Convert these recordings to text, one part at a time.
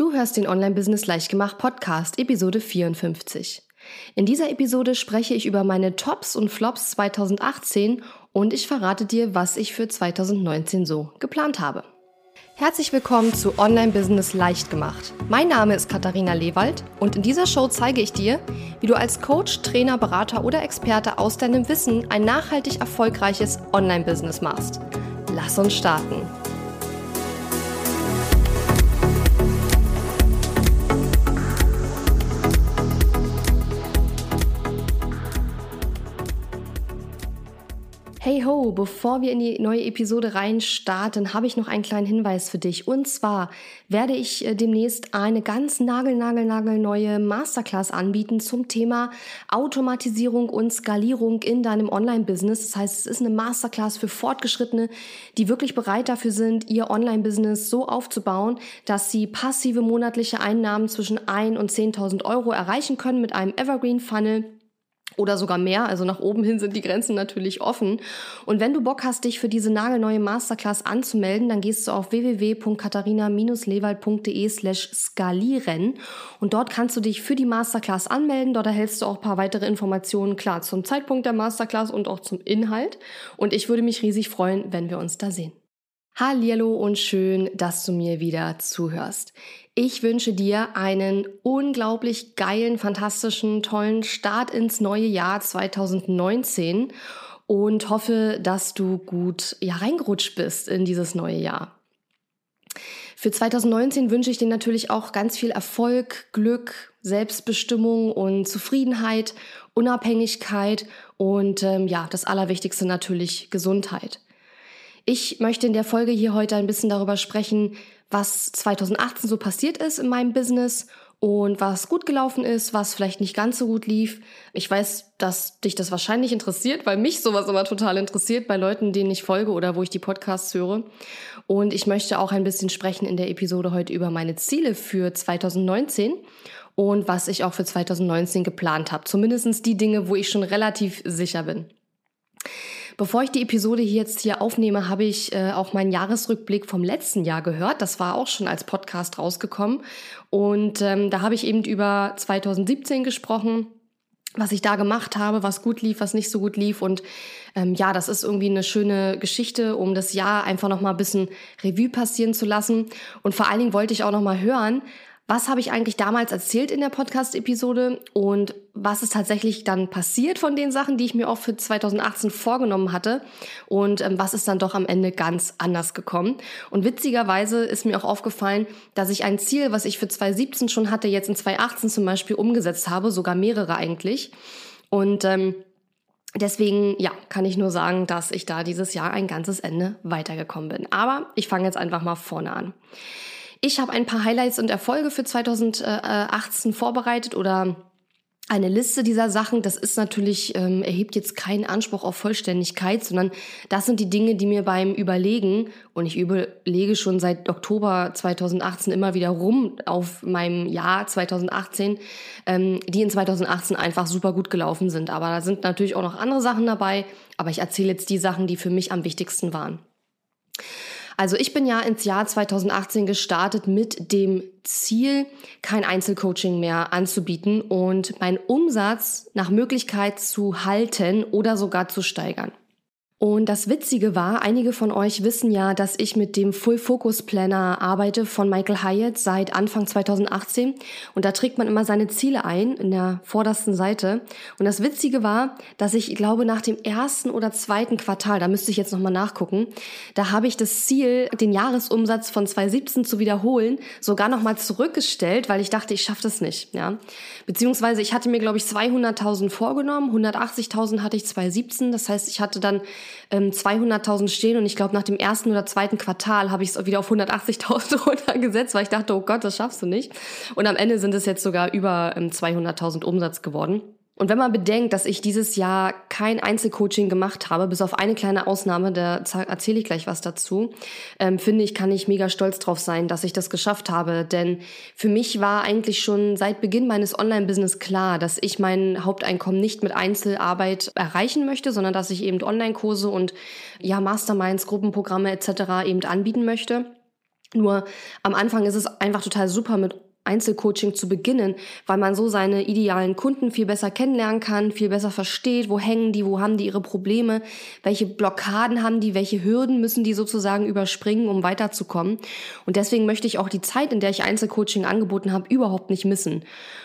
Du hörst den Online-Business Leichtgemacht Podcast, Episode 54. In dieser Episode spreche ich über meine Tops und Flops 2018 und ich verrate dir, was ich für 2019 so geplant habe. Herzlich willkommen zu Online-Business Leichtgemacht. Mein Name ist Katharina Lewald und in dieser Show zeige ich dir, wie du als Coach, Trainer, Berater oder Experte aus deinem Wissen ein nachhaltig erfolgreiches Online-Business machst. Lass uns starten. Hey ho, bevor wir in die neue Episode reinstarten, habe ich noch einen kleinen Hinweis für dich. Und zwar werde ich äh, demnächst eine ganz nagel, nagel, nagel neue Masterclass anbieten zum Thema Automatisierung und Skalierung in deinem Online-Business. Das heißt, es ist eine Masterclass für Fortgeschrittene, die wirklich bereit dafür sind, ihr Online-Business so aufzubauen, dass sie passive monatliche Einnahmen zwischen 1 und 10.000 Euro erreichen können mit einem Evergreen-Funnel oder sogar mehr. Also nach oben hin sind die Grenzen natürlich offen. Und wenn du Bock hast, dich für diese nagelneue Masterclass anzumelden, dann gehst du auf www.katharina-lewald.de slash skalieren und dort kannst du dich für die Masterclass anmelden. Dort erhältst du auch ein paar weitere Informationen, klar, zum Zeitpunkt der Masterclass und auch zum Inhalt. Und ich würde mich riesig freuen, wenn wir uns da sehen. Hallo und schön, dass du mir wieder zuhörst. Ich wünsche dir einen unglaublich geilen, fantastischen, tollen Start ins neue Jahr 2019 und hoffe, dass du gut ja, reingerutscht bist in dieses neue Jahr. Für 2019 wünsche ich dir natürlich auch ganz viel Erfolg, Glück, Selbstbestimmung und Zufriedenheit, Unabhängigkeit und ähm, ja, das Allerwichtigste natürlich Gesundheit. Ich möchte in der Folge hier heute ein bisschen darüber sprechen, was 2018 so passiert ist in meinem Business und was gut gelaufen ist, was vielleicht nicht ganz so gut lief. Ich weiß, dass dich das wahrscheinlich interessiert, weil mich sowas immer total interessiert bei Leuten, denen ich folge oder wo ich die Podcasts höre. Und ich möchte auch ein bisschen sprechen in der Episode heute über meine Ziele für 2019 und was ich auch für 2019 geplant habe. Zumindest die Dinge, wo ich schon relativ sicher bin. Bevor ich die Episode hier jetzt hier aufnehme, habe ich äh, auch meinen Jahresrückblick vom letzten Jahr gehört. Das war auch schon als Podcast rausgekommen. Und ähm, da habe ich eben über 2017 gesprochen was ich da gemacht habe, was gut lief, was nicht so gut lief. Und ähm, ja, das ist irgendwie eine schöne Geschichte, um das Jahr einfach nochmal ein bisschen Revue passieren zu lassen. Und vor allen Dingen wollte ich auch nochmal hören, was habe ich eigentlich damals erzählt in der Podcast-Episode und was ist tatsächlich dann passiert von den Sachen, die ich mir auch für 2018 vorgenommen hatte und ähm, was ist dann doch am Ende ganz anders gekommen. Und witzigerweise ist mir auch aufgefallen, dass ich ein Ziel, was ich für 2017 schon hatte, jetzt in 2018 zum Beispiel umgesetzt habe, sogar mehrere eigentlich. Und ähm, Deswegen, ja, kann ich nur sagen, dass ich da dieses Jahr ein ganzes Ende weitergekommen bin. Aber ich fange jetzt einfach mal vorne an. Ich habe ein paar Highlights und Erfolge für 2018 vorbereitet oder eine Liste dieser Sachen, das ist natürlich, ähm, erhebt jetzt keinen Anspruch auf Vollständigkeit, sondern das sind die Dinge, die mir beim Überlegen, und ich überlege schon seit Oktober 2018 immer wieder rum auf meinem Jahr 2018, ähm, die in 2018 einfach super gut gelaufen sind. Aber da sind natürlich auch noch andere Sachen dabei, aber ich erzähle jetzt die Sachen, die für mich am wichtigsten waren. Also ich bin ja ins Jahr 2018 gestartet mit dem Ziel, kein Einzelcoaching mehr anzubieten und meinen Umsatz nach Möglichkeit zu halten oder sogar zu steigern. Und das Witzige war, einige von euch wissen ja, dass ich mit dem Full Focus Planner arbeite von Michael Hyatt seit Anfang 2018. Und da trägt man immer seine Ziele ein in der vordersten Seite. Und das Witzige war, dass ich glaube, nach dem ersten oder zweiten Quartal, da müsste ich jetzt nochmal nachgucken, da habe ich das Ziel, den Jahresumsatz von 2017 zu wiederholen, sogar nochmal zurückgestellt, weil ich dachte, ich schaffe das nicht. Ja? Beziehungsweise ich hatte mir, glaube ich, 200.000 vorgenommen, 180.000 hatte ich 2017. Das heißt, ich hatte dann ähm, 200.000 stehen und ich glaube, nach dem ersten oder zweiten Quartal habe ich es wieder auf 180.000 runtergesetzt, weil ich dachte, oh Gott, das schaffst du nicht. Und am Ende sind es jetzt sogar über ähm, 200.000 Umsatz geworden. Und wenn man bedenkt, dass ich dieses Jahr kein Einzelcoaching gemacht habe, bis auf eine kleine Ausnahme, da erzähle ich gleich was dazu, ähm, finde ich, kann ich mega stolz drauf sein, dass ich das geschafft habe. Denn für mich war eigentlich schon seit Beginn meines Online-Business klar, dass ich mein Haupteinkommen nicht mit Einzelarbeit erreichen möchte, sondern dass ich eben Online-Kurse und ja, Masterminds, Gruppenprogramme etc. eben anbieten möchte. Nur am Anfang ist es einfach total super mit Einzelcoaching zu beginnen, weil man so seine idealen Kunden viel besser kennenlernen kann, viel besser versteht, wo hängen die, wo haben die ihre Probleme, welche Blockaden haben die, welche Hürden müssen die sozusagen überspringen, um weiterzukommen. Und deswegen möchte ich auch die Zeit, in der ich Einzelcoaching angeboten habe, überhaupt nicht missen.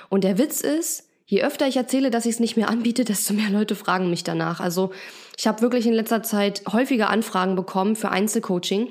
Und der Witz ist, je öfter ich erzähle, dass ich es nicht mehr anbiete, desto mehr Leute fragen mich danach. Also ich habe wirklich in letzter Zeit häufiger Anfragen bekommen für Einzelcoaching.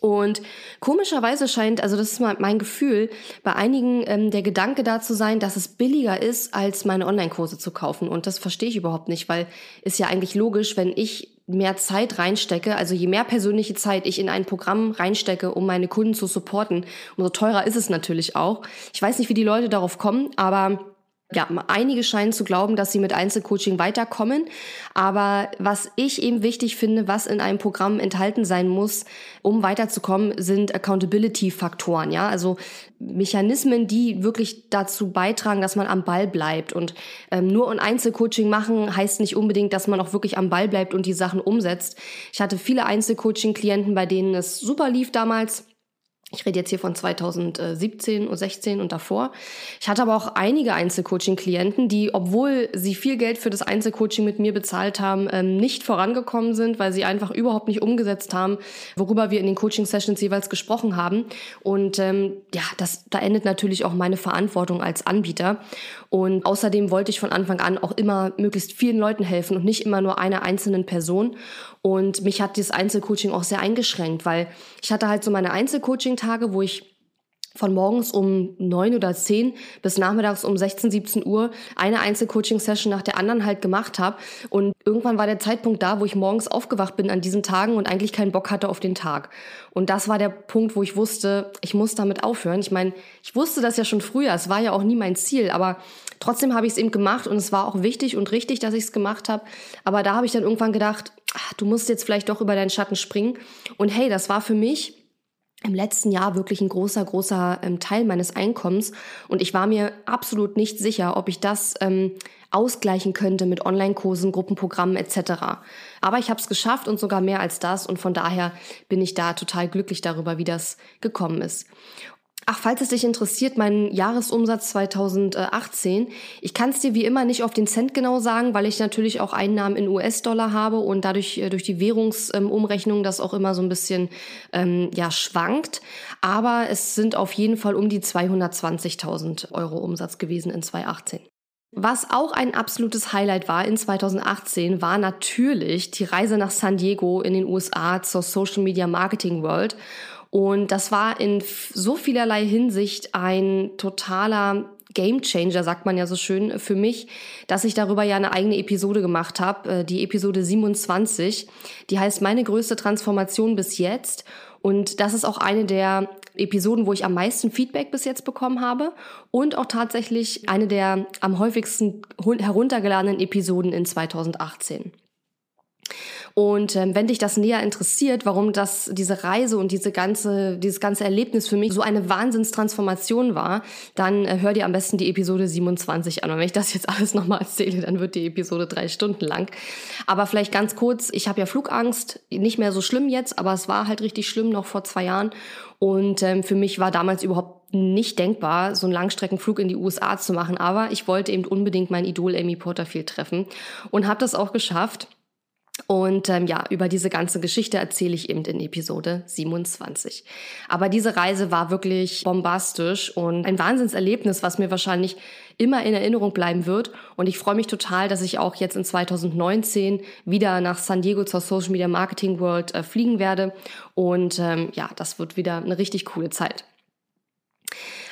Und komischerweise scheint, also das ist mein Gefühl, bei einigen ähm, der Gedanke da zu sein, dass es billiger ist, als meine Online-Kurse zu kaufen. Und das verstehe ich überhaupt nicht, weil ist ja eigentlich logisch, wenn ich mehr Zeit reinstecke, also je mehr persönliche Zeit ich in ein Programm reinstecke, um meine Kunden zu supporten, umso teurer ist es natürlich auch. Ich weiß nicht, wie die Leute darauf kommen, aber ja, einige scheinen zu glauben, dass sie mit Einzelcoaching weiterkommen. Aber was ich eben wichtig finde, was in einem Programm enthalten sein muss, um weiterzukommen, sind Accountability-Faktoren. Ja, also Mechanismen, die wirklich dazu beitragen, dass man am Ball bleibt. Und ähm, nur ein Einzelcoaching machen heißt nicht unbedingt, dass man auch wirklich am Ball bleibt und die Sachen umsetzt. Ich hatte viele Einzelcoaching-Klienten, bei denen es super lief damals ich rede jetzt hier von 2017 und 16 und davor. Ich hatte aber auch einige Einzelcoaching-Klienten, die, obwohl sie viel Geld für das Einzelcoaching mit mir bezahlt haben, ähm, nicht vorangekommen sind, weil sie einfach überhaupt nicht umgesetzt haben, worüber wir in den Coaching-Sessions jeweils gesprochen haben. Und ähm, ja, das, da endet natürlich auch meine Verantwortung als Anbieter. Und außerdem wollte ich von Anfang an auch immer möglichst vielen Leuten helfen und nicht immer nur einer einzelnen Person. Und mich hat dieses Einzelcoaching auch sehr eingeschränkt, weil ich hatte halt so meine Einzelcoaching-Tage, wo ich von morgens um neun oder zehn bis nachmittags um 16, 17 Uhr eine Einzelcoaching-Session nach der anderen halt gemacht habe. Und irgendwann war der Zeitpunkt da, wo ich morgens aufgewacht bin an diesen Tagen und eigentlich keinen Bock hatte auf den Tag. Und das war der Punkt, wo ich wusste, ich muss damit aufhören. Ich meine, ich wusste das ja schon früher, es war ja auch nie mein Ziel, aber trotzdem habe ich es eben gemacht und es war auch wichtig und richtig, dass ich es gemacht habe. Aber da habe ich dann irgendwann gedacht, ach, du musst jetzt vielleicht doch über deinen Schatten springen. Und hey, das war für mich im letzten Jahr wirklich ein großer, großer ähm, Teil meines Einkommens. Und ich war mir absolut nicht sicher, ob ich das ähm, ausgleichen könnte mit Online-Kursen, Gruppenprogrammen etc. Aber ich habe es geschafft und sogar mehr als das. Und von daher bin ich da total glücklich darüber, wie das gekommen ist. Ach, falls es dich interessiert, mein Jahresumsatz 2018. Ich kann es dir wie immer nicht auf den Cent genau sagen, weil ich natürlich auch Einnahmen in US-Dollar habe und dadurch äh, durch die Währungsumrechnung das auch immer so ein bisschen ähm, ja schwankt. Aber es sind auf jeden Fall um die 220.000 Euro Umsatz gewesen in 2018. Was auch ein absolutes Highlight war in 2018, war natürlich die Reise nach San Diego in den USA zur Social Media Marketing World. Und das war in so vielerlei Hinsicht ein totaler Game Changer, sagt man ja so schön, für mich, dass ich darüber ja eine eigene Episode gemacht habe, äh, die Episode 27. Die heißt Meine größte Transformation bis jetzt. Und das ist auch eine der Episoden, wo ich am meisten Feedback bis jetzt bekommen habe und auch tatsächlich eine der am häufigsten heruntergeladenen Episoden in 2018. Und ähm, wenn dich das näher interessiert, warum das diese Reise und diese ganze dieses ganze Erlebnis für mich so eine Wahnsinnstransformation war, dann äh, hör dir am besten die Episode 27 an. Und wenn ich das jetzt alles nochmal erzähle, dann wird die Episode drei Stunden lang. Aber vielleicht ganz kurz: Ich habe ja Flugangst, nicht mehr so schlimm jetzt, aber es war halt richtig schlimm noch vor zwei Jahren. Und ähm, für mich war damals überhaupt nicht denkbar, so einen Langstreckenflug in die USA zu machen. Aber ich wollte eben unbedingt mein Idol Amy Porterfield treffen und habe das auch geschafft. Und ähm, ja, über diese ganze Geschichte erzähle ich eben in Episode 27. Aber diese Reise war wirklich bombastisch und ein Wahnsinnserlebnis, was mir wahrscheinlich immer in Erinnerung bleiben wird. Und ich freue mich total, dass ich auch jetzt in 2019 wieder nach San Diego zur Social Media Marketing World äh, fliegen werde. Und ähm, ja, das wird wieder eine richtig coole Zeit.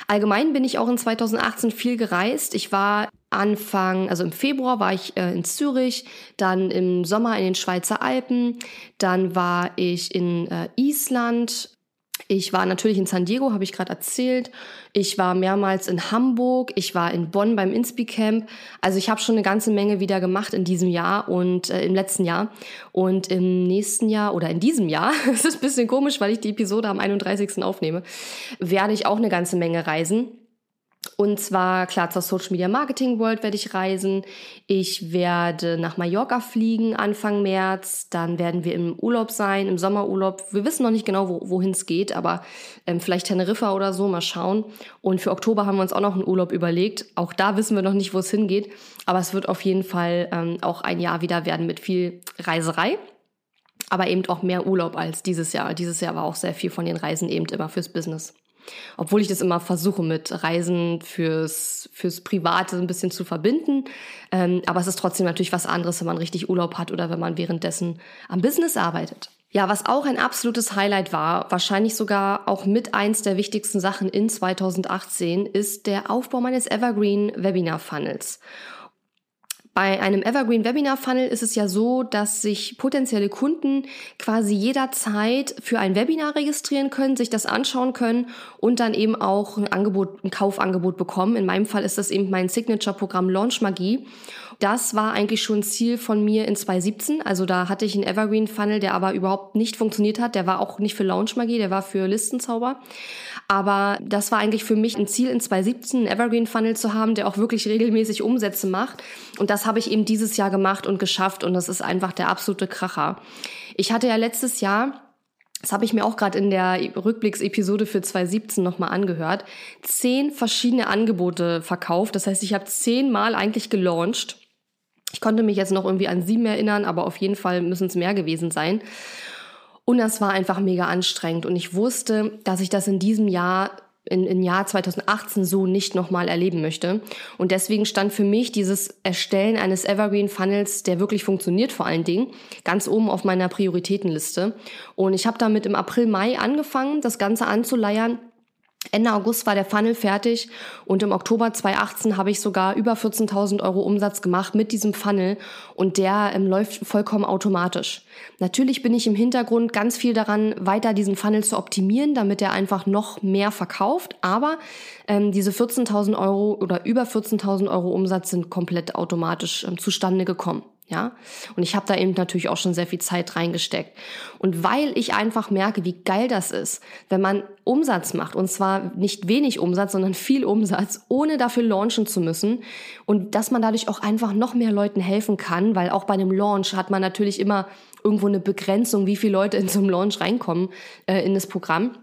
Allgemein bin ich auch in 2018 viel gereist. Ich war Anfang, also im Februar war ich äh, in Zürich, dann im Sommer in den Schweizer Alpen, dann war ich in äh, Island, ich war natürlich in San Diego, habe ich gerade erzählt. Ich war mehrmals in Hamburg, ich war in Bonn beim Inspi-Camp. Also ich habe schon eine ganze Menge wieder gemacht in diesem Jahr und äh, im letzten Jahr. Und im nächsten Jahr oder in diesem Jahr, es ist ein bisschen komisch, weil ich die Episode am 31. aufnehme, werde ich auch eine ganze Menge reisen. Und zwar, klar, zur Social Media Marketing World werde ich reisen. Ich werde nach Mallorca fliegen Anfang März. Dann werden wir im Urlaub sein, im Sommerurlaub. Wir wissen noch nicht genau, wo, wohin es geht, aber ähm, vielleicht Teneriffa oder so, mal schauen. Und für Oktober haben wir uns auch noch einen Urlaub überlegt. Auch da wissen wir noch nicht, wo es hingeht. Aber es wird auf jeden Fall ähm, auch ein Jahr wieder werden mit viel Reiserei aber eben auch mehr Urlaub als dieses Jahr. Dieses Jahr war auch sehr viel von den Reisen eben immer fürs Business. Obwohl ich das immer versuche mit Reisen fürs, fürs Private ein bisschen zu verbinden. Ähm, aber es ist trotzdem natürlich was anderes, wenn man richtig Urlaub hat oder wenn man währenddessen am Business arbeitet. Ja, was auch ein absolutes Highlight war, wahrscheinlich sogar auch mit eins der wichtigsten Sachen in 2018, ist der Aufbau meines Evergreen Webinar Funnels. Bei einem Evergreen Webinar Funnel ist es ja so, dass sich potenzielle Kunden quasi jederzeit für ein Webinar registrieren können, sich das anschauen können und dann eben auch ein Angebot, ein Kaufangebot bekommen. In meinem Fall ist das eben mein Signature-Programm Launch Magie. Das war eigentlich schon Ziel von mir in 2017. Also da hatte ich einen Evergreen Funnel, der aber überhaupt nicht funktioniert hat. Der war auch nicht für Launch Magie, der war für Listenzauber. Aber das war eigentlich für mich ein Ziel in 2017, einen Evergreen Funnel zu haben, der auch wirklich regelmäßig Umsätze macht. Und das habe ich eben dieses Jahr gemacht und geschafft. Und das ist einfach der absolute Kracher. Ich hatte ja letztes Jahr das habe ich mir auch gerade in der Rückblicksepisode für 2017 nochmal angehört, zehn verschiedene Angebote verkauft. Das heißt, ich habe zehnmal eigentlich gelauncht. Ich konnte mich jetzt noch irgendwie an sieben erinnern, aber auf jeden Fall müssen es mehr gewesen sein. Und das war einfach mega anstrengend. Und ich wusste, dass ich das in diesem Jahr in, in Jahr 2018 so nicht nochmal erleben möchte. Und deswegen stand für mich dieses Erstellen eines Evergreen Funnels, der wirklich funktioniert vor allen Dingen, ganz oben auf meiner Prioritätenliste. Und ich habe damit im April, Mai angefangen, das Ganze anzuleiern Ende August war der Funnel fertig und im Oktober 2018 habe ich sogar über 14.000 Euro Umsatz gemacht mit diesem Funnel und der ähm, läuft vollkommen automatisch. Natürlich bin ich im Hintergrund ganz viel daran, weiter diesen Funnel zu optimieren, damit er einfach noch mehr verkauft, aber ähm, diese 14.000 Euro oder über 14.000 Euro Umsatz sind komplett automatisch ähm, zustande gekommen. Ja, und ich habe da eben natürlich auch schon sehr viel Zeit reingesteckt. Und weil ich einfach merke, wie geil das ist, wenn man Umsatz macht, und zwar nicht wenig Umsatz, sondern viel Umsatz, ohne dafür launchen zu müssen, und dass man dadurch auch einfach noch mehr Leuten helfen kann, weil auch bei einem Launch hat man natürlich immer irgendwo eine Begrenzung, wie viele Leute in so einem Launch reinkommen äh, in das Programm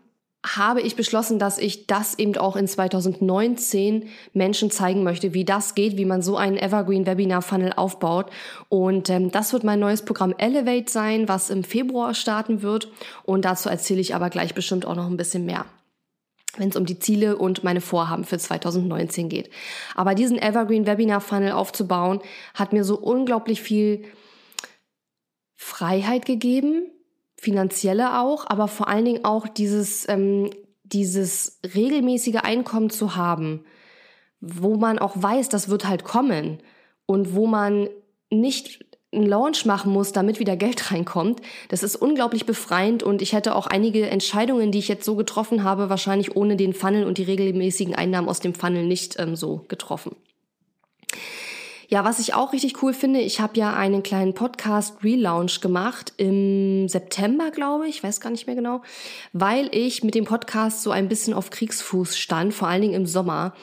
habe ich beschlossen, dass ich das eben auch in 2019 Menschen zeigen möchte, wie das geht, wie man so einen Evergreen Webinar Funnel aufbaut. Und ähm, das wird mein neues Programm Elevate sein, was im Februar starten wird. Und dazu erzähle ich aber gleich bestimmt auch noch ein bisschen mehr wenn es um die Ziele und meine Vorhaben für 2019 geht. Aber diesen Evergreen Webinar Funnel aufzubauen, hat mir so unglaublich viel Freiheit gegeben, finanzielle auch, aber vor allen Dingen auch dieses, ähm, dieses regelmäßige Einkommen zu haben, wo man auch weiß, das wird halt kommen und wo man nicht einen Launch machen muss, damit wieder Geld reinkommt. Das ist unglaublich befreiend und ich hätte auch einige Entscheidungen, die ich jetzt so getroffen habe, wahrscheinlich ohne den Funnel und die regelmäßigen Einnahmen aus dem Funnel nicht ähm, so getroffen. Ja, was ich auch richtig cool finde, ich habe ja einen kleinen Podcast Relaunch gemacht im September, glaube ich, weiß gar nicht mehr genau, weil ich mit dem Podcast so ein bisschen auf Kriegsfuß stand, vor allen Dingen im Sommer.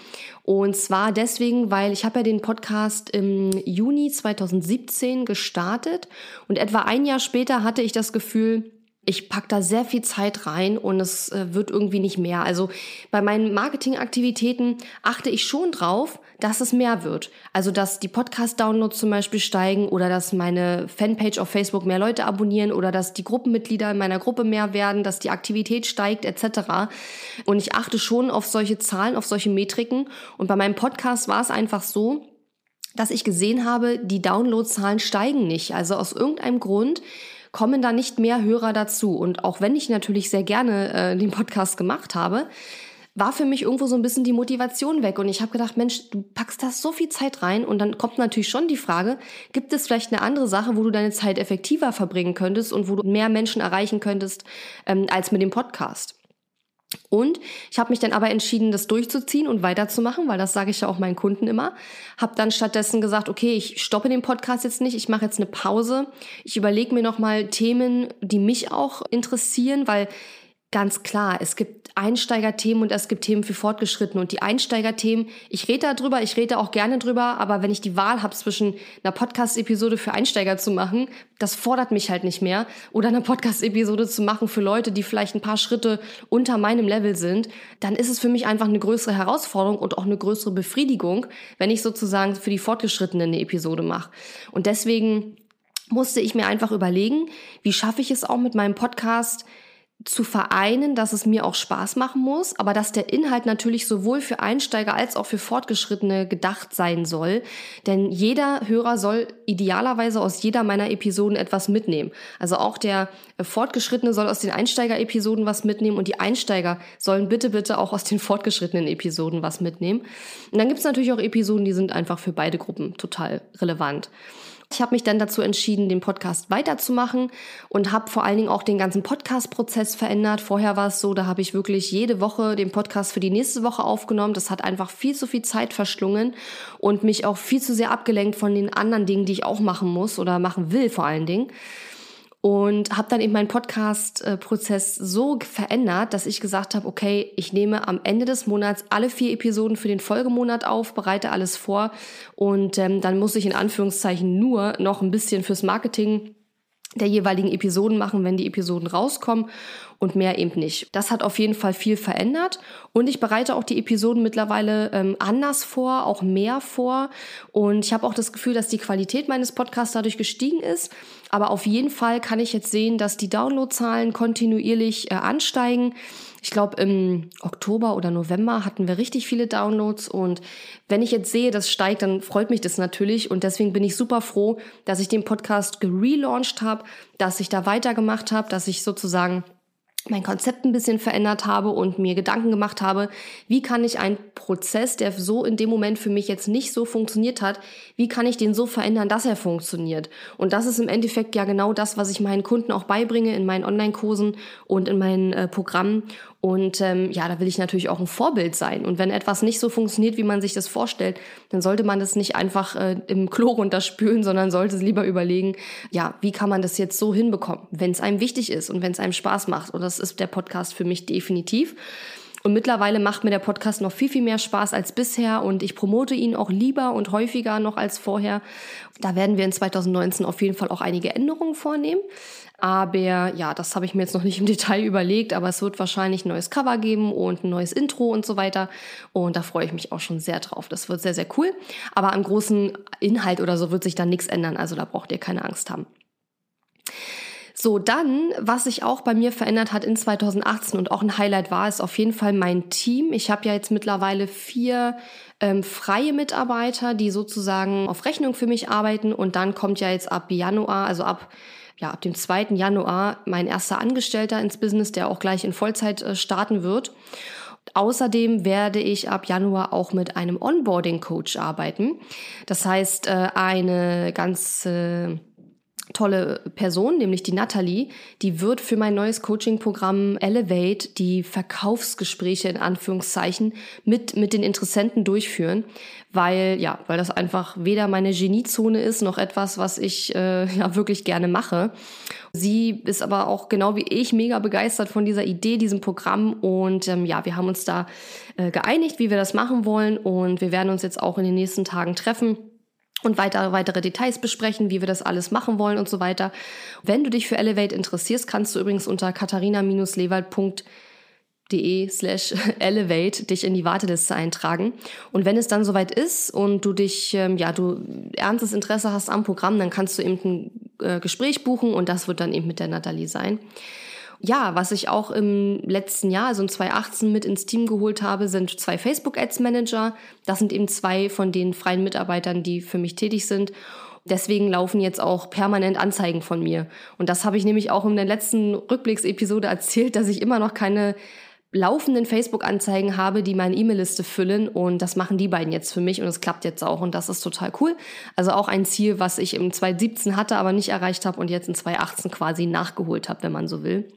Und zwar deswegen, weil ich habe ja den Podcast im Juni 2017 gestartet und etwa ein Jahr später hatte ich das Gefühl, ich pack da sehr viel Zeit rein und es äh, wird irgendwie nicht mehr. Also bei meinen Marketingaktivitäten achte ich schon drauf, dass es mehr wird. Also dass die Podcast-Downloads zum Beispiel steigen oder dass meine Fanpage auf Facebook mehr Leute abonnieren oder dass die Gruppenmitglieder in meiner Gruppe mehr werden, dass die Aktivität steigt etc. Und ich achte schon auf solche Zahlen, auf solche Metriken. Und bei meinem Podcast war es einfach so, dass ich gesehen habe, die Downloadzahlen steigen nicht. Also aus irgendeinem Grund kommen da nicht mehr Hörer dazu. Und auch wenn ich natürlich sehr gerne äh, den Podcast gemacht habe, war für mich irgendwo so ein bisschen die Motivation weg. Und ich habe gedacht, Mensch, du packst da so viel Zeit rein. Und dann kommt natürlich schon die Frage, gibt es vielleicht eine andere Sache, wo du deine Zeit effektiver verbringen könntest und wo du mehr Menschen erreichen könntest ähm, als mit dem Podcast? Und ich habe mich dann aber entschieden, das durchzuziehen und weiterzumachen, weil das sage ich ja auch meinen Kunden immer. Habe dann stattdessen gesagt, okay, ich stoppe den Podcast jetzt nicht, ich mache jetzt eine Pause. Ich überlege mir nochmal Themen, die mich auch interessieren, weil Ganz klar, es gibt Einsteigerthemen und es gibt Themen für Fortgeschrittene. Und die Einsteigerthemen, ich rede darüber, ich rede auch gerne drüber, aber wenn ich die Wahl habe zwischen einer Podcast-Episode für Einsteiger zu machen, das fordert mich halt nicht mehr. Oder eine Podcast-Episode zu machen für Leute, die vielleicht ein paar Schritte unter meinem Level sind, dann ist es für mich einfach eine größere Herausforderung und auch eine größere Befriedigung, wenn ich sozusagen für die Fortgeschrittenen eine Episode mache. Und deswegen musste ich mir einfach überlegen, wie schaffe ich es auch mit meinem Podcast, zu vereinen, dass es mir auch Spaß machen muss, aber dass der Inhalt natürlich sowohl für Einsteiger als auch für Fortgeschrittene gedacht sein soll. Denn jeder Hörer soll idealerweise aus jeder meiner Episoden etwas mitnehmen. Also auch der Fortgeschrittene soll aus den Einsteiger-Episoden was mitnehmen und die Einsteiger sollen bitte, bitte auch aus den fortgeschrittenen Episoden was mitnehmen. Und dann gibt es natürlich auch Episoden, die sind einfach für beide Gruppen total relevant. Ich habe mich dann dazu entschieden, den Podcast weiterzumachen und habe vor allen Dingen auch den ganzen Podcast-Prozess verändert. Vorher war es so, da habe ich wirklich jede Woche den Podcast für die nächste Woche aufgenommen. Das hat einfach viel zu viel Zeit verschlungen und mich auch viel zu sehr abgelenkt von den anderen Dingen, die ich auch machen muss oder machen will vor allen Dingen und habe dann eben meinen Podcast-Prozess so verändert, dass ich gesagt habe, okay, ich nehme am Ende des Monats alle vier Episoden für den Folgemonat auf, bereite alles vor und ähm, dann muss ich in Anführungszeichen nur noch ein bisschen fürs Marketing der jeweiligen Episoden machen, wenn die Episoden rauskommen und mehr eben nicht. Das hat auf jeden Fall viel verändert und ich bereite auch die Episoden mittlerweile ähm, anders vor, auch mehr vor und ich habe auch das Gefühl, dass die Qualität meines Podcasts dadurch gestiegen ist. Aber auf jeden Fall kann ich jetzt sehen, dass die Downloadzahlen kontinuierlich äh, ansteigen. Ich glaube, im Oktober oder November hatten wir richtig viele Downloads und wenn ich jetzt sehe, das steigt, dann freut mich das natürlich und deswegen bin ich super froh, dass ich den Podcast gelauncht habe, dass ich da weitergemacht habe, dass ich sozusagen mein Konzept ein bisschen verändert habe und mir Gedanken gemacht habe, wie kann ich einen Prozess, der so in dem Moment für mich jetzt nicht so funktioniert hat, wie kann ich den so verändern, dass er funktioniert? Und das ist im Endeffekt ja genau das, was ich meinen Kunden auch beibringe in meinen Online-Kursen und in meinen äh, Programmen. Und ähm, ja, da will ich natürlich auch ein Vorbild sein. Und wenn etwas nicht so funktioniert, wie man sich das vorstellt, dann sollte man das nicht einfach äh, im Klo runterspülen, sondern sollte es lieber überlegen, ja, wie kann man das jetzt so hinbekommen, wenn es einem wichtig ist und wenn es einem Spaß macht. Und das ist der Podcast für mich definitiv. Und mittlerweile macht mir der Podcast noch viel, viel mehr Spaß als bisher und ich promote ihn auch lieber und häufiger noch als vorher. Da werden wir in 2019 auf jeden Fall auch einige Änderungen vornehmen. Aber ja, das habe ich mir jetzt noch nicht im Detail überlegt, aber es wird wahrscheinlich ein neues Cover geben und ein neues Intro und so weiter. Und da freue ich mich auch schon sehr drauf. Das wird sehr, sehr cool. Aber am großen Inhalt oder so wird sich da nichts ändern. Also da braucht ihr keine Angst haben. So, dann, was sich auch bei mir verändert hat in 2018 und auch ein Highlight war, ist auf jeden Fall mein Team. Ich habe ja jetzt mittlerweile vier ähm, freie Mitarbeiter, die sozusagen auf Rechnung für mich arbeiten. Und dann kommt ja jetzt ab Januar, also ab ja, ab dem 2. Januar mein erster Angestellter ins Business, der auch gleich in Vollzeit äh, starten wird. Außerdem werde ich ab Januar auch mit einem Onboarding-Coach arbeiten. Das heißt, äh, eine ganz tolle Person, nämlich die Natalie, die wird für mein neues Coaching-Programm Elevate die Verkaufsgespräche in Anführungszeichen mit, mit den Interessenten durchführen, weil, ja, weil das einfach weder meine Geniezone ist, noch etwas, was ich äh, ja wirklich gerne mache. Sie ist aber auch genau wie ich mega begeistert von dieser Idee, diesem Programm und ähm, ja, wir haben uns da äh, geeinigt, wie wir das machen wollen und wir werden uns jetzt auch in den nächsten Tagen treffen und weiter, weitere Details besprechen, wie wir das alles machen wollen und so weiter. Wenn du dich für Elevate interessierst, kannst du übrigens unter katharina-lewald.de slash elevate dich in die Warteliste eintragen. Und wenn es dann soweit ist und du dich, ähm, ja, du ernstes Interesse hast am Programm, dann kannst du eben ein äh, Gespräch buchen und das wird dann eben mit der Nathalie sein. Ja, was ich auch im letzten Jahr, also in 2018 mit ins Team geholt habe, sind zwei Facebook Ads Manager. Das sind eben zwei von den freien Mitarbeitern, die für mich tätig sind. Deswegen laufen jetzt auch permanent Anzeigen von mir. Und das habe ich nämlich auch in der letzten Rückblicksepisode erzählt, dass ich immer noch keine laufenden Facebook-Anzeigen habe, die meine E-Mail-Liste füllen und das machen die beiden jetzt für mich und es klappt jetzt auch und das ist total cool. Also auch ein Ziel, was ich im 2017 hatte, aber nicht erreicht habe und jetzt in 2018 quasi nachgeholt habe, wenn man so will.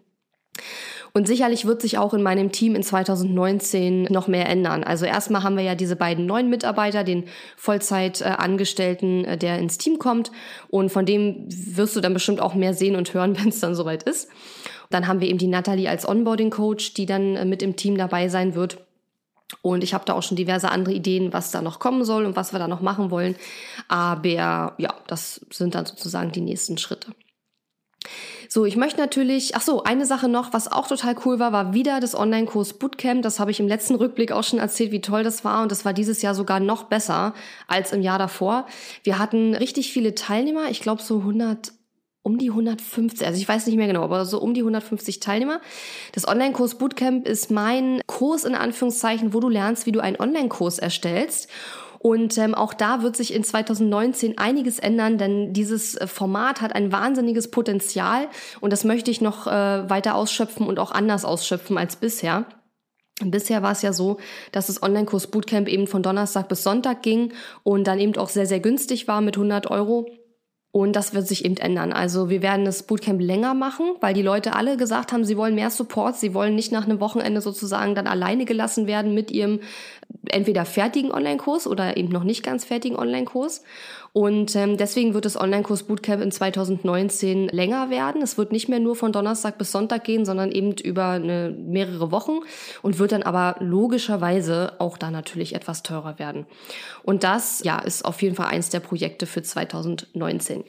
Und sicherlich wird sich auch in meinem Team in 2019 noch mehr ändern. Also erstmal haben wir ja diese beiden neuen Mitarbeiter, den Vollzeitangestellten, äh, der ins Team kommt. Und von dem wirst du dann bestimmt auch mehr sehen und hören, wenn es dann soweit ist. Dann haben wir eben die Natalie als Onboarding-Coach, die dann äh, mit im Team dabei sein wird. Und ich habe da auch schon diverse andere Ideen, was da noch kommen soll und was wir da noch machen wollen. Aber ja, das sind dann sozusagen die nächsten Schritte. So, ich möchte natürlich, ach so, eine Sache noch, was auch total cool war, war wieder das Online-Kurs Bootcamp. Das habe ich im letzten Rückblick auch schon erzählt, wie toll das war. Und das war dieses Jahr sogar noch besser als im Jahr davor. Wir hatten richtig viele Teilnehmer. Ich glaube so 100, um die 150, also ich weiß nicht mehr genau, aber so um die 150 Teilnehmer. Das Online-Kurs Bootcamp ist mein Kurs in Anführungszeichen, wo du lernst, wie du einen Online-Kurs erstellst. Und ähm, auch da wird sich in 2019 einiges ändern, denn dieses äh, Format hat ein wahnsinniges Potenzial und das möchte ich noch äh, weiter ausschöpfen und auch anders ausschöpfen als bisher. Bisher war es ja so, dass das Online-Kurs Bootcamp eben von Donnerstag bis Sonntag ging und dann eben auch sehr, sehr günstig war mit 100 Euro. Und das wird sich eben ändern. Also wir werden das Bootcamp länger machen, weil die Leute alle gesagt haben, sie wollen mehr Support, sie wollen nicht nach einem Wochenende sozusagen dann alleine gelassen werden mit ihrem entweder fertigen Online-Kurs oder eben noch nicht ganz fertigen Online-Kurs. Und ähm, deswegen wird das Online-Kurs Bootcamp in 2019 länger werden. Es wird nicht mehr nur von Donnerstag bis Sonntag gehen, sondern eben über eine, mehrere Wochen und wird dann aber logischerweise auch da natürlich etwas teurer werden. Und das, ja, ist auf jeden Fall eins der Projekte für 2019.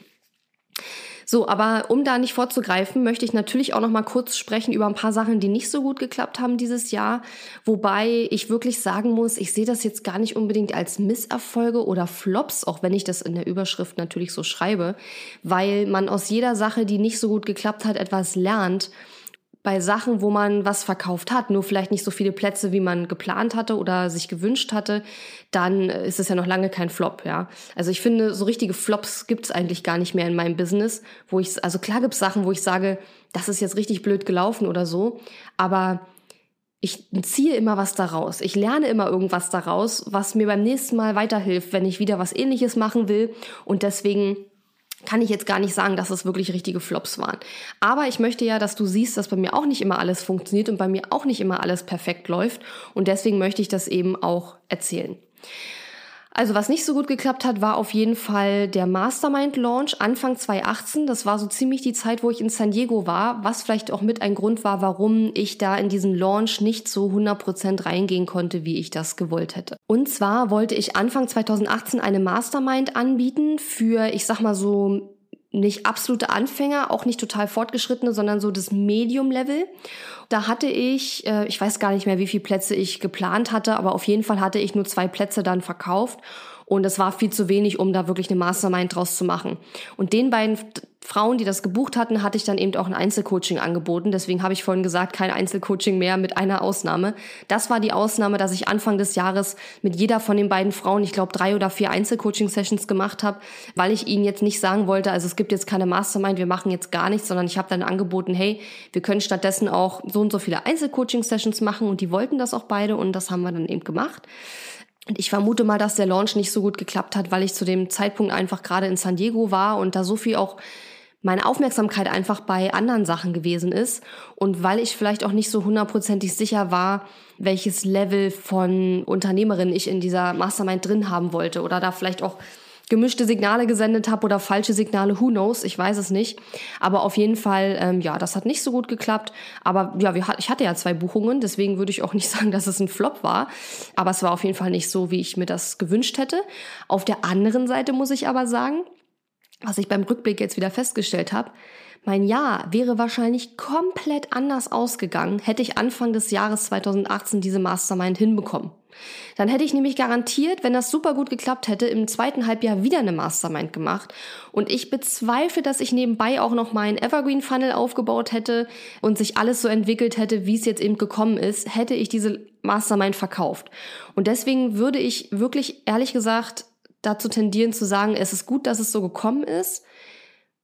So, aber um da nicht vorzugreifen, möchte ich natürlich auch noch mal kurz sprechen über ein paar Sachen, die nicht so gut geklappt haben dieses Jahr. Wobei ich wirklich sagen muss, ich sehe das jetzt gar nicht unbedingt als Misserfolge oder Flops, auch wenn ich das in der Überschrift natürlich so schreibe, weil man aus jeder Sache, die nicht so gut geklappt hat, etwas lernt bei Sachen, wo man was verkauft hat, nur vielleicht nicht so viele Plätze, wie man geplant hatte oder sich gewünscht hatte, dann ist es ja noch lange kein Flop, ja. Also ich finde, so richtige Flops gibt es eigentlich gar nicht mehr in meinem Business, wo ich, also klar gibt es Sachen, wo ich sage, das ist jetzt richtig blöd gelaufen oder so, aber ich ziehe immer was daraus. Ich lerne immer irgendwas daraus, was mir beim nächsten Mal weiterhilft, wenn ich wieder was ähnliches machen will. Und deswegen kann ich jetzt gar nicht sagen, dass es wirklich richtige Flops waren. Aber ich möchte ja, dass du siehst, dass bei mir auch nicht immer alles funktioniert und bei mir auch nicht immer alles perfekt läuft. Und deswegen möchte ich das eben auch erzählen. Also was nicht so gut geklappt hat, war auf jeden Fall der Mastermind Launch Anfang 2018. Das war so ziemlich die Zeit, wo ich in San Diego war, was vielleicht auch mit ein Grund war, warum ich da in diesen Launch nicht so 100% reingehen konnte, wie ich das gewollt hätte. Und zwar wollte ich Anfang 2018 eine Mastermind anbieten für, ich sag mal so nicht absolute Anfänger, auch nicht total fortgeschrittene, sondern so das Medium-Level. Da hatte ich, äh, ich weiß gar nicht mehr, wie viele Plätze ich geplant hatte, aber auf jeden Fall hatte ich nur zwei Plätze dann verkauft. Und es war viel zu wenig, um da wirklich eine Mastermind draus zu machen. Und den beiden Frauen, die das gebucht hatten, hatte ich dann eben auch ein Einzelcoaching angeboten. Deswegen habe ich vorhin gesagt, kein Einzelcoaching mehr mit einer Ausnahme. Das war die Ausnahme, dass ich Anfang des Jahres mit jeder von den beiden Frauen, ich glaube, drei oder vier Einzelcoaching-Sessions gemacht habe, weil ich ihnen jetzt nicht sagen wollte, also es gibt jetzt keine Mastermind, wir machen jetzt gar nichts, sondern ich habe dann angeboten, hey, wir können stattdessen auch so und so viele Einzelcoaching-Sessions machen und die wollten das auch beide und das haben wir dann eben gemacht. Und ich vermute mal, dass der Launch nicht so gut geklappt hat, weil ich zu dem Zeitpunkt einfach gerade in San Diego war und da so viel auch meine Aufmerksamkeit einfach bei anderen Sachen gewesen ist und weil ich vielleicht auch nicht so hundertprozentig sicher war, welches Level von Unternehmerin ich in dieser Mastermind drin haben wollte oder da vielleicht auch gemischte Signale gesendet habe oder falsche Signale, who knows, ich weiß es nicht. Aber auf jeden Fall, ähm, ja, das hat nicht so gut geklappt. Aber ja, wir, ich hatte ja zwei Buchungen, deswegen würde ich auch nicht sagen, dass es ein Flop war. Aber es war auf jeden Fall nicht so, wie ich mir das gewünscht hätte. Auf der anderen Seite muss ich aber sagen, was ich beim Rückblick jetzt wieder festgestellt habe, mein Jahr wäre wahrscheinlich komplett anders ausgegangen, hätte ich Anfang des Jahres 2018 diese Mastermind hinbekommen. Dann hätte ich nämlich garantiert, wenn das super gut geklappt hätte, im zweiten Halbjahr wieder eine Mastermind gemacht. Und ich bezweifle, dass ich nebenbei auch noch meinen Evergreen Funnel aufgebaut hätte und sich alles so entwickelt hätte, wie es jetzt eben gekommen ist, hätte ich diese Mastermind verkauft. Und deswegen würde ich wirklich ehrlich gesagt dazu tendieren zu sagen, es ist gut, dass es so gekommen ist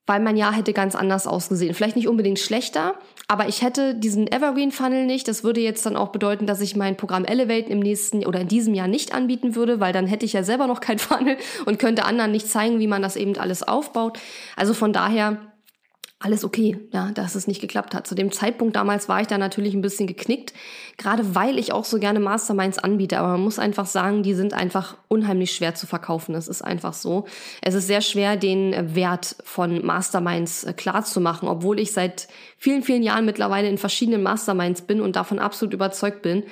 weil mein Jahr hätte ganz anders ausgesehen. Vielleicht nicht unbedingt schlechter, aber ich hätte diesen Evergreen Funnel nicht. Das würde jetzt dann auch bedeuten, dass ich mein Programm Elevate im nächsten oder in diesem Jahr nicht anbieten würde, weil dann hätte ich ja selber noch kein Funnel und könnte anderen nicht zeigen, wie man das eben alles aufbaut. Also von daher alles okay, ja, dass es nicht geklappt hat. Zu dem Zeitpunkt damals war ich da natürlich ein bisschen geknickt, gerade weil ich auch so gerne Masterminds anbiete. Aber man muss einfach sagen, die sind einfach unheimlich schwer zu verkaufen. Es ist einfach so. Es ist sehr schwer, den Wert von Masterminds äh, klar zu machen, obwohl ich seit vielen, vielen Jahren mittlerweile in verschiedenen Masterminds bin und davon absolut überzeugt bin.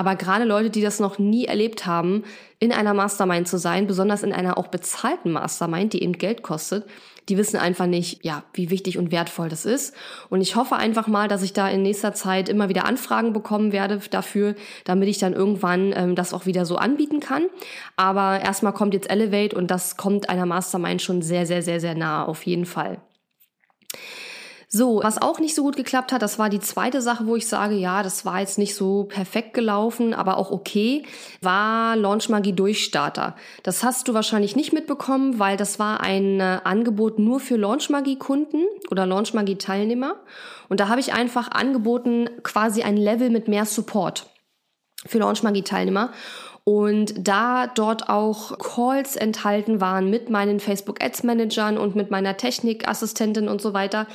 Aber gerade Leute, die das noch nie erlebt haben, in einer Mastermind zu sein, besonders in einer auch bezahlten Mastermind, die eben Geld kostet, die wissen einfach nicht, ja, wie wichtig und wertvoll das ist. Und ich hoffe einfach mal, dass ich da in nächster Zeit immer wieder Anfragen bekommen werde dafür, damit ich dann irgendwann ähm, das auch wieder so anbieten kann. Aber erstmal kommt jetzt Elevate und das kommt einer Mastermind schon sehr, sehr, sehr, sehr nah auf jeden Fall. So, was auch nicht so gut geklappt hat, das war die zweite Sache, wo ich sage, ja, das war jetzt nicht so perfekt gelaufen, aber auch okay, war Launchmagie Durchstarter. Das hast du wahrscheinlich nicht mitbekommen, weil das war ein äh, Angebot nur für Launchmagie Kunden oder Launchmagie Teilnehmer. Und da habe ich einfach angeboten, quasi ein Level mit mehr Support für Launchmagie Teilnehmer. Und da dort auch Calls enthalten waren mit meinen Facebook Ads Managern und mit meiner Technikassistentin und so weiter,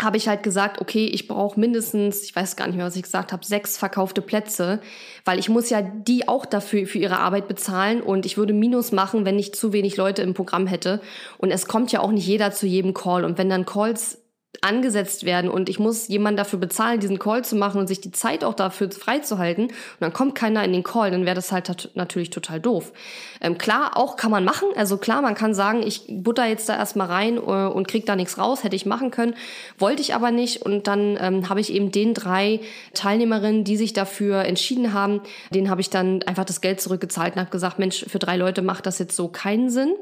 habe ich halt gesagt, okay, ich brauche mindestens, ich weiß gar nicht mehr, was ich gesagt habe, sechs verkaufte Plätze, weil ich muss ja die auch dafür für ihre Arbeit bezahlen und ich würde Minus machen, wenn ich zu wenig Leute im Programm hätte. Und es kommt ja auch nicht jeder zu jedem Call. Und wenn dann Calls angesetzt werden und ich muss jemanden dafür bezahlen, diesen Call zu machen und sich die Zeit auch dafür freizuhalten und dann kommt keiner in den Call, dann wäre das halt natürlich total doof. Ähm, klar, auch kann man machen, also klar, man kann sagen, ich butter jetzt da erstmal rein äh, und krieg da nichts raus, hätte ich machen können, wollte ich aber nicht und dann ähm, habe ich eben den drei Teilnehmerinnen, die sich dafür entschieden haben, denen habe ich dann einfach das Geld zurückgezahlt und habe gesagt, Mensch, für drei Leute macht das jetzt so keinen Sinn.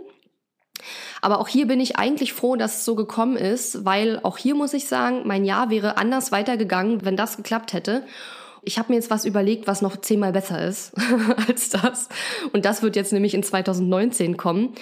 Aber auch hier bin ich eigentlich froh, dass es so gekommen ist, weil auch hier muss ich sagen, mein Jahr wäre anders weitergegangen, wenn das geklappt hätte. Ich habe mir jetzt was überlegt, was noch zehnmal besser ist als das. Und das wird jetzt nämlich in 2019 kommen.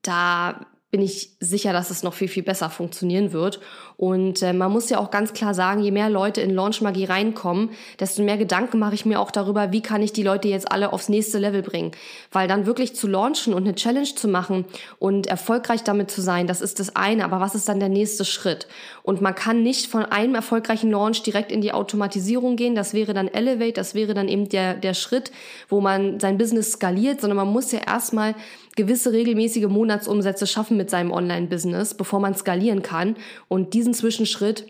Da bin ich sicher, dass es noch viel, viel besser funktionieren wird. Und äh, man muss ja auch ganz klar sagen, je mehr Leute in Launchmagie reinkommen, desto mehr Gedanken mache ich mir auch darüber, wie kann ich die Leute jetzt alle aufs nächste Level bringen. Weil dann wirklich zu launchen und eine Challenge zu machen und erfolgreich damit zu sein, das ist das eine. Aber was ist dann der nächste Schritt? Und man kann nicht von einem erfolgreichen Launch direkt in die Automatisierung gehen. Das wäre dann Elevate, das wäre dann eben der, der Schritt, wo man sein Business skaliert, sondern man muss ja erstmal gewisse regelmäßige Monatsumsätze schaffen mit seinem Online-Business, bevor man skalieren kann. Und diesen Zwischenschritt,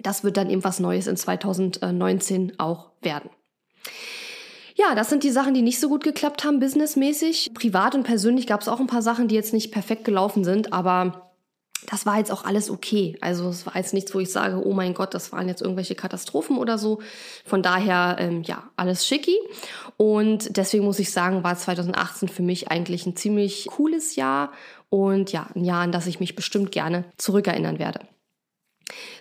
das wird dann eben was Neues in 2019 auch werden. Ja, das sind die Sachen, die nicht so gut geklappt haben, businessmäßig. Privat und persönlich gab es auch ein paar Sachen, die jetzt nicht perfekt gelaufen sind, aber das war jetzt auch alles okay. Also es war jetzt nichts, wo ich sage, oh mein Gott, das waren jetzt irgendwelche Katastrophen oder so. Von daher, ähm, ja, alles schicki. Und deswegen muss ich sagen, war 2018 für mich eigentlich ein ziemlich cooles Jahr und ja, ein Jahr, an das ich mich bestimmt gerne zurückerinnern werde.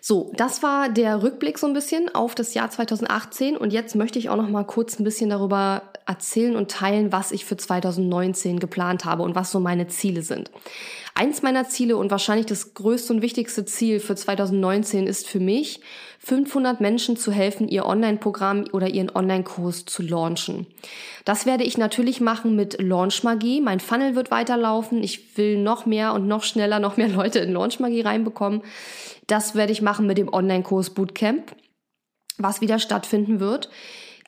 So, das war der Rückblick so ein bisschen auf das Jahr 2018 und jetzt möchte ich auch noch mal kurz ein bisschen darüber erzählen und teilen, was ich für 2019 geplant habe und was so meine Ziele sind. Eins meiner Ziele und wahrscheinlich das größte und wichtigste Ziel für 2019 ist für mich, 500 Menschen zu helfen, ihr Online-Programm oder ihren Online-Kurs zu launchen. Das werde ich natürlich machen mit Launchmagie. Mein Funnel wird weiterlaufen. Ich will noch mehr und noch schneller noch mehr Leute in Launchmagie reinbekommen. Das werde ich machen mit dem Online-Kurs Bootcamp, was wieder stattfinden wird.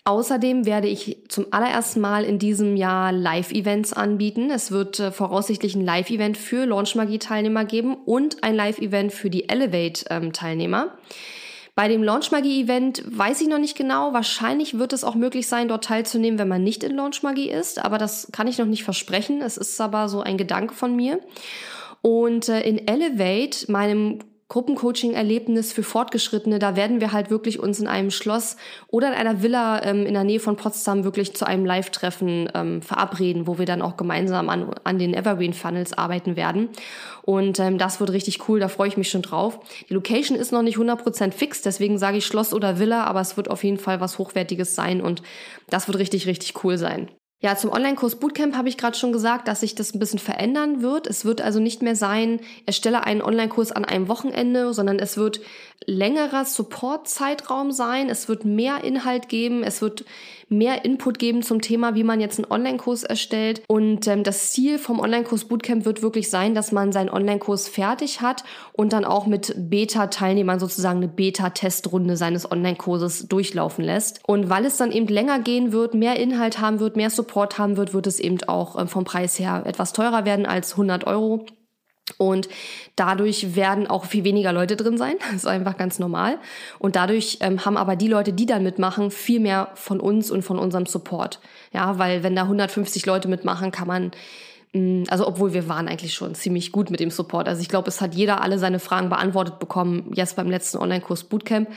Außerdem werde ich zum allerersten Mal in diesem Jahr Live-Events anbieten. Es wird äh, voraussichtlich ein Live-Event für Launchmagie-Teilnehmer geben und ein Live-Event für die Elevate-Teilnehmer. Ähm, Bei dem Launchmagie-Event weiß ich noch nicht genau. Wahrscheinlich wird es auch möglich sein, dort teilzunehmen, wenn man nicht in Launchmagie ist. Aber das kann ich noch nicht versprechen. Es ist aber so ein Gedanke von mir. Und äh, in Elevate, meinem Gruppencoaching-Erlebnis für Fortgeschrittene, da werden wir halt wirklich uns in einem Schloss oder in einer Villa ähm, in der Nähe von Potsdam wirklich zu einem Live-Treffen ähm, verabreden, wo wir dann auch gemeinsam an, an den Evergreen Funnels arbeiten werden. Und ähm, das wird richtig cool, da freue ich mich schon drauf. Die Location ist noch nicht 100% fix, deswegen sage ich Schloss oder Villa, aber es wird auf jeden Fall was Hochwertiges sein und das wird richtig, richtig cool sein. Ja, zum Online-Kurs Bootcamp habe ich gerade schon gesagt, dass sich das ein bisschen verändern wird. Es wird also nicht mehr sein, erstelle einen Online-Kurs an einem Wochenende, sondern es wird längerer Support-Zeitraum sein. Es wird mehr Inhalt geben. Es wird mehr Input geben zum Thema, wie man jetzt einen Online-Kurs erstellt. Und ähm, das Ziel vom Online-Kurs Bootcamp wird wirklich sein, dass man seinen Online-Kurs fertig hat und dann auch mit Beta-Teilnehmern sozusagen eine Beta-Testrunde seines Online-Kurses durchlaufen lässt. Und weil es dann eben länger gehen wird, mehr Inhalt haben wird, mehr Support haben wird, wird es eben auch ähm, vom Preis her etwas teurer werden als 100 Euro. Und dadurch werden auch viel weniger Leute drin sein. Das ist einfach ganz normal. Und dadurch ähm, haben aber die Leute, die dann mitmachen, viel mehr von uns und von unserem Support. Ja, weil wenn da 150 Leute mitmachen, kann man mm, also obwohl wir waren eigentlich schon ziemlich gut mit dem Support. Also ich glaube, es hat jeder alle seine Fragen beantwortet bekommen, jetzt beim letzten Online-Kurs Bootcamp.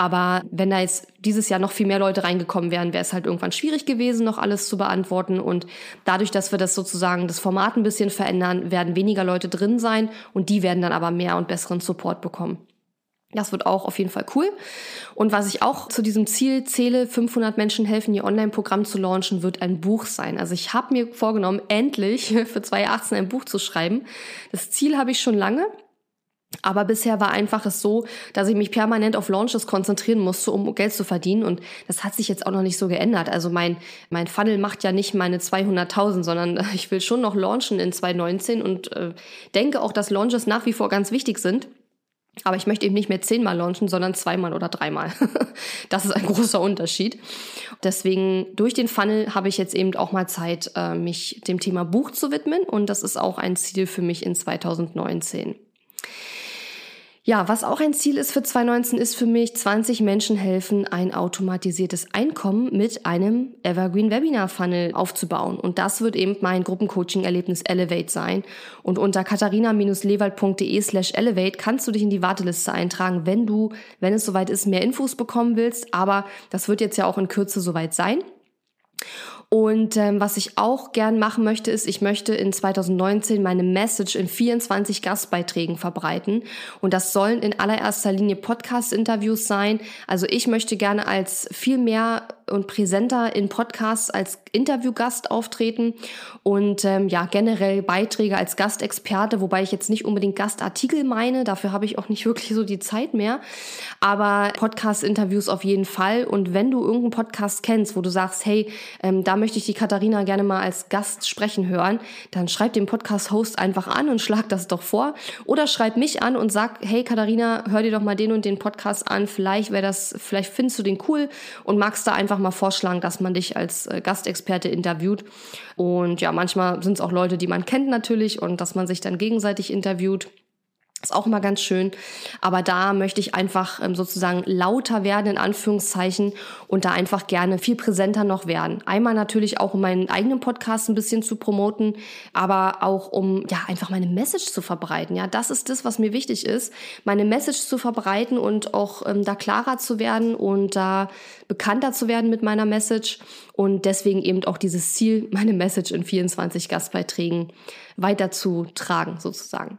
Aber wenn da jetzt dieses Jahr noch viel mehr Leute reingekommen wären, wäre es halt irgendwann schwierig gewesen, noch alles zu beantworten. Und dadurch, dass wir das sozusagen das Format ein bisschen verändern, werden weniger Leute drin sein und die werden dann aber mehr und besseren Support bekommen. Das wird auch auf jeden Fall cool. Und was ich auch zu diesem Ziel zähle, 500 Menschen helfen, ihr Online-Programm zu launchen, wird ein Buch sein. Also ich habe mir vorgenommen, endlich für 2018 ein Buch zu schreiben. Das Ziel habe ich schon lange. Aber bisher war einfach es so, dass ich mich permanent auf Launches konzentrieren musste, um Geld zu verdienen. Und das hat sich jetzt auch noch nicht so geändert. Also mein, mein Funnel macht ja nicht meine 200.000, sondern ich will schon noch launchen in 2019 und äh, denke auch, dass Launches nach wie vor ganz wichtig sind. Aber ich möchte eben nicht mehr zehnmal launchen, sondern zweimal oder dreimal. das ist ein großer Unterschied. Deswegen durch den Funnel habe ich jetzt eben auch mal Zeit, äh, mich dem Thema Buch zu widmen. Und das ist auch ein Ziel für mich in 2019. Ja, was auch ein Ziel ist für 2019, ist für mich 20 Menschen helfen, ein automatisiertes Einkommen mit einem Evergreen Webinar Funnel aufzubauen. Und das wird eben mein Gruppencoaching-Erlebnis Elevate sein. Und unter katharina-lewald.de slash elevate kannst du dich in die Warteliste eintragen, wenn du, wenn es soweit ist, mehr Infos bekommen willst. Aber das wird jetzt ja auch in Kürze soweit sein. Und ähm, was ich auch gern machen möchte, ist, ich möchte in 2019 meine Message in 24 Gastbeiträgen verbreiten. Und das sollen in allererster Linie Podcast-Interviews sein. Also ich möchte gerne als viel mehr und präsenter in Podcasts als Interviewgast auftreten. Und ähm, ja generell Beiträge als Gastexperte, wobei ich jetzt nicht unbedingt Gastartikel meine, dafür habe ich auch nicht wirklich so die Zeit mehr, aber Podcast-Interviews auf jeden Fall. Und wenn du irgendeinen Podcast kennst, wo du sagst, hey, ähm, da möchte ich die Katharina gerne mal als Gast sprechen hören, dann schreib den Podcast-Host einfach an und schlag das doch vor. Oder schreib mich an und sag, hey Katharina, hör dir doch mal den und den Podcast an, vielleicht wäre das, vielleicht findest du den cool und magst da einfach mal vorschlagen, dass man dich als äh, Gastexperte interviewt. Und ja, manchmal sind es auch Leute, die man kennt natürlich und dass man sich dann gegenseitig interviewt. Ist auch immer ganz schön. Aber da möchte ich einfach ähm, sozusagen lauter werden, in Anführungszeichen, und da einfach gerne viel präsenter noch werden. Einmal natürlich auch, um meinen eigenen Podcast ein bisschen zu promoten, aber auch um, ja, einfach meine Message zu verbreiten. Ja, das ist das, was mir wichtig ist, meine Message zu verbreiten und auch ähm, da klarer zu werden und da bekannter zu werden mit meiner Message. Und deswegen eben auch dieses Ziel, meine Message in 24 Gastbeiträgen weiterzutragen, sozusagen.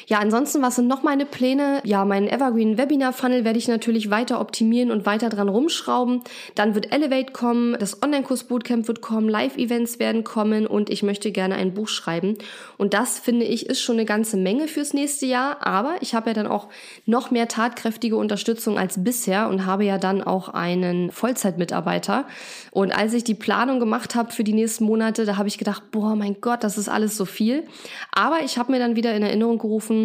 Ja, ansonsten, was sind noch meine Pläne? Ja, meinen Evergreen Webinar Funnel werde ich natürlich weiter optimieren und weiter dran rumschrauben. Dann wird Elevate kommen, das Online-Kurs Bootcamp wird kommen, Live-Events werden kommen und ich möchte gerne ein Buch schreiben. Und das finde ich ist schon eine ganze Menge fürs nächste Jahr. Aber ich habe ja dann auch noch mehr tatkräftige Unterstützung als bisher und habe ja dann auch einen Vollzeitmitarbeiter. Und als ich die Planung gemacht habe für die nächsten Monate, da habe ich gedacht, boah, mein Gott, das ist alles so viel. Aber ich habe mir dann wieder in Erinnerung gerufen,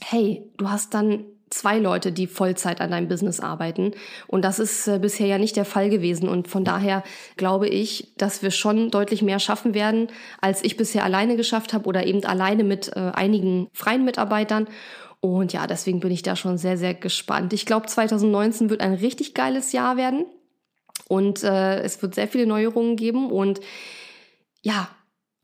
hey, du hast dann zwei Leute, die Vollzeit an deinem Business arbeiten. Und das ist äh, bisher ja nicht der Fall gewesen. Und von daher glaube ich, dass wir schon deutlich mehr schaffen werden, als ich bisher alleine geschafft habe oder eben alleine mit äh, einigen freien Mitarbeitern. Und ja, deswegen bin ich da schon sehr, sehr gespannt. Ich glaube, 2019 wird ein richtig geiles Jahr werden. Und äh, es wird sehr viele Neuerungen geben. Und ja,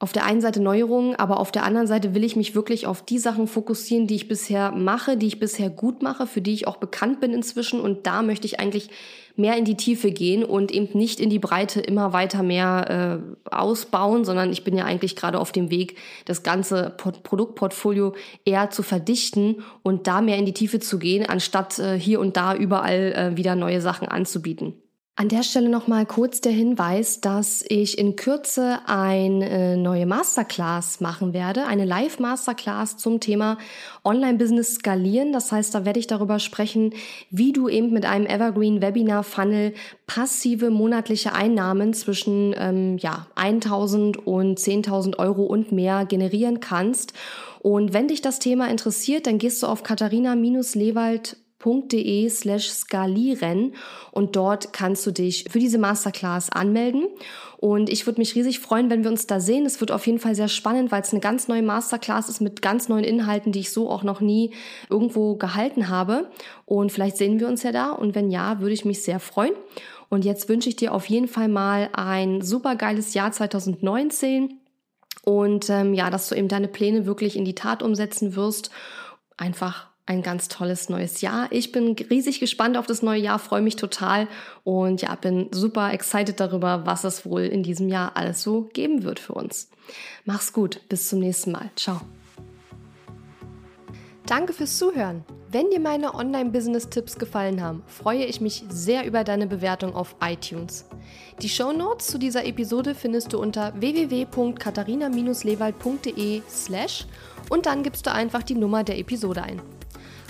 auf der einen Seite Neuerungen, aber auf der anderen Seite will ich mich wirklich auf die Sachen fokussieren, die ich bisher mache, die ich bisher gut mache, für die ich auch bekannt bin inzwischen. Und da möchte ich eigentlich mehr in die Tiefe gehen und eben nicht in die Breite immer weiter mehr äh, ausbauen, sondern ich bin ja eigentlich gerade auf dem Weg, das ganze Produktportfolio eher zu verdichten und da mehr in die Tiefe zu gehen, anstatt äh, hier und da überall äh, wieder neue Sachen anzubieten. An der Stelle nochmal kurz der Hinweis, dass ich in Kürze eine neue Masterclass machen werde, eine Live-Masterclass zum Thema Online-Business skalieren. Das heißt, da werde ich darüber sprechen, wie du eben mit einem Evergreen Webinar Funnel passive monatliche Einnahmen zwischen ähm, ja, 1000 und 10.000 Euro und mehr generieren kannst. Und wenn dich das Thema interessiert, dann gehst du auf katharina-lewald www.masterclass.de slash skalieren und dort kannst du dich für diese Masterclass anmelden. Und ich würde mich riesig freuen, wenn wir uns da sehen. Es wird auf jeden Fall sehr spannend, weil es eine ganz neue Masterclass ist mit ganz neuen Inhalten, die ich so auch noch nie irgendwo gehalten habe. Und vielleicht sehen wir uns ja da. Und wenn ja, würde ich mich sehr freuen. Und jetzt wünsche ich dir auf jeden Fall mal ein super geiles Jahr 2019. Und ähm, ja, dass du eben deine Pläne wirklich in die Tat umsetzen wirst. Einfach ein ganz tolles neues Jahr. Ich bin riesig gespannt auf das neue Jahr, freue mich total und ja, bin super excited darüber, was es wohl in diesem Jahr alles so geben wird für uns. Mach's gut, bis zum nächsten Mal. Ciao. Danke fürs Zuhören. Wenn dir meine Online-Business-Tipps gefallen haben, freue ich mich sehr über deine Bewertung auf iTunes. Die Show Notes zu dieser Episode findest du unter www.katharina-lewald.de slash und dann gibst du einfach die Nummer der Episode ein.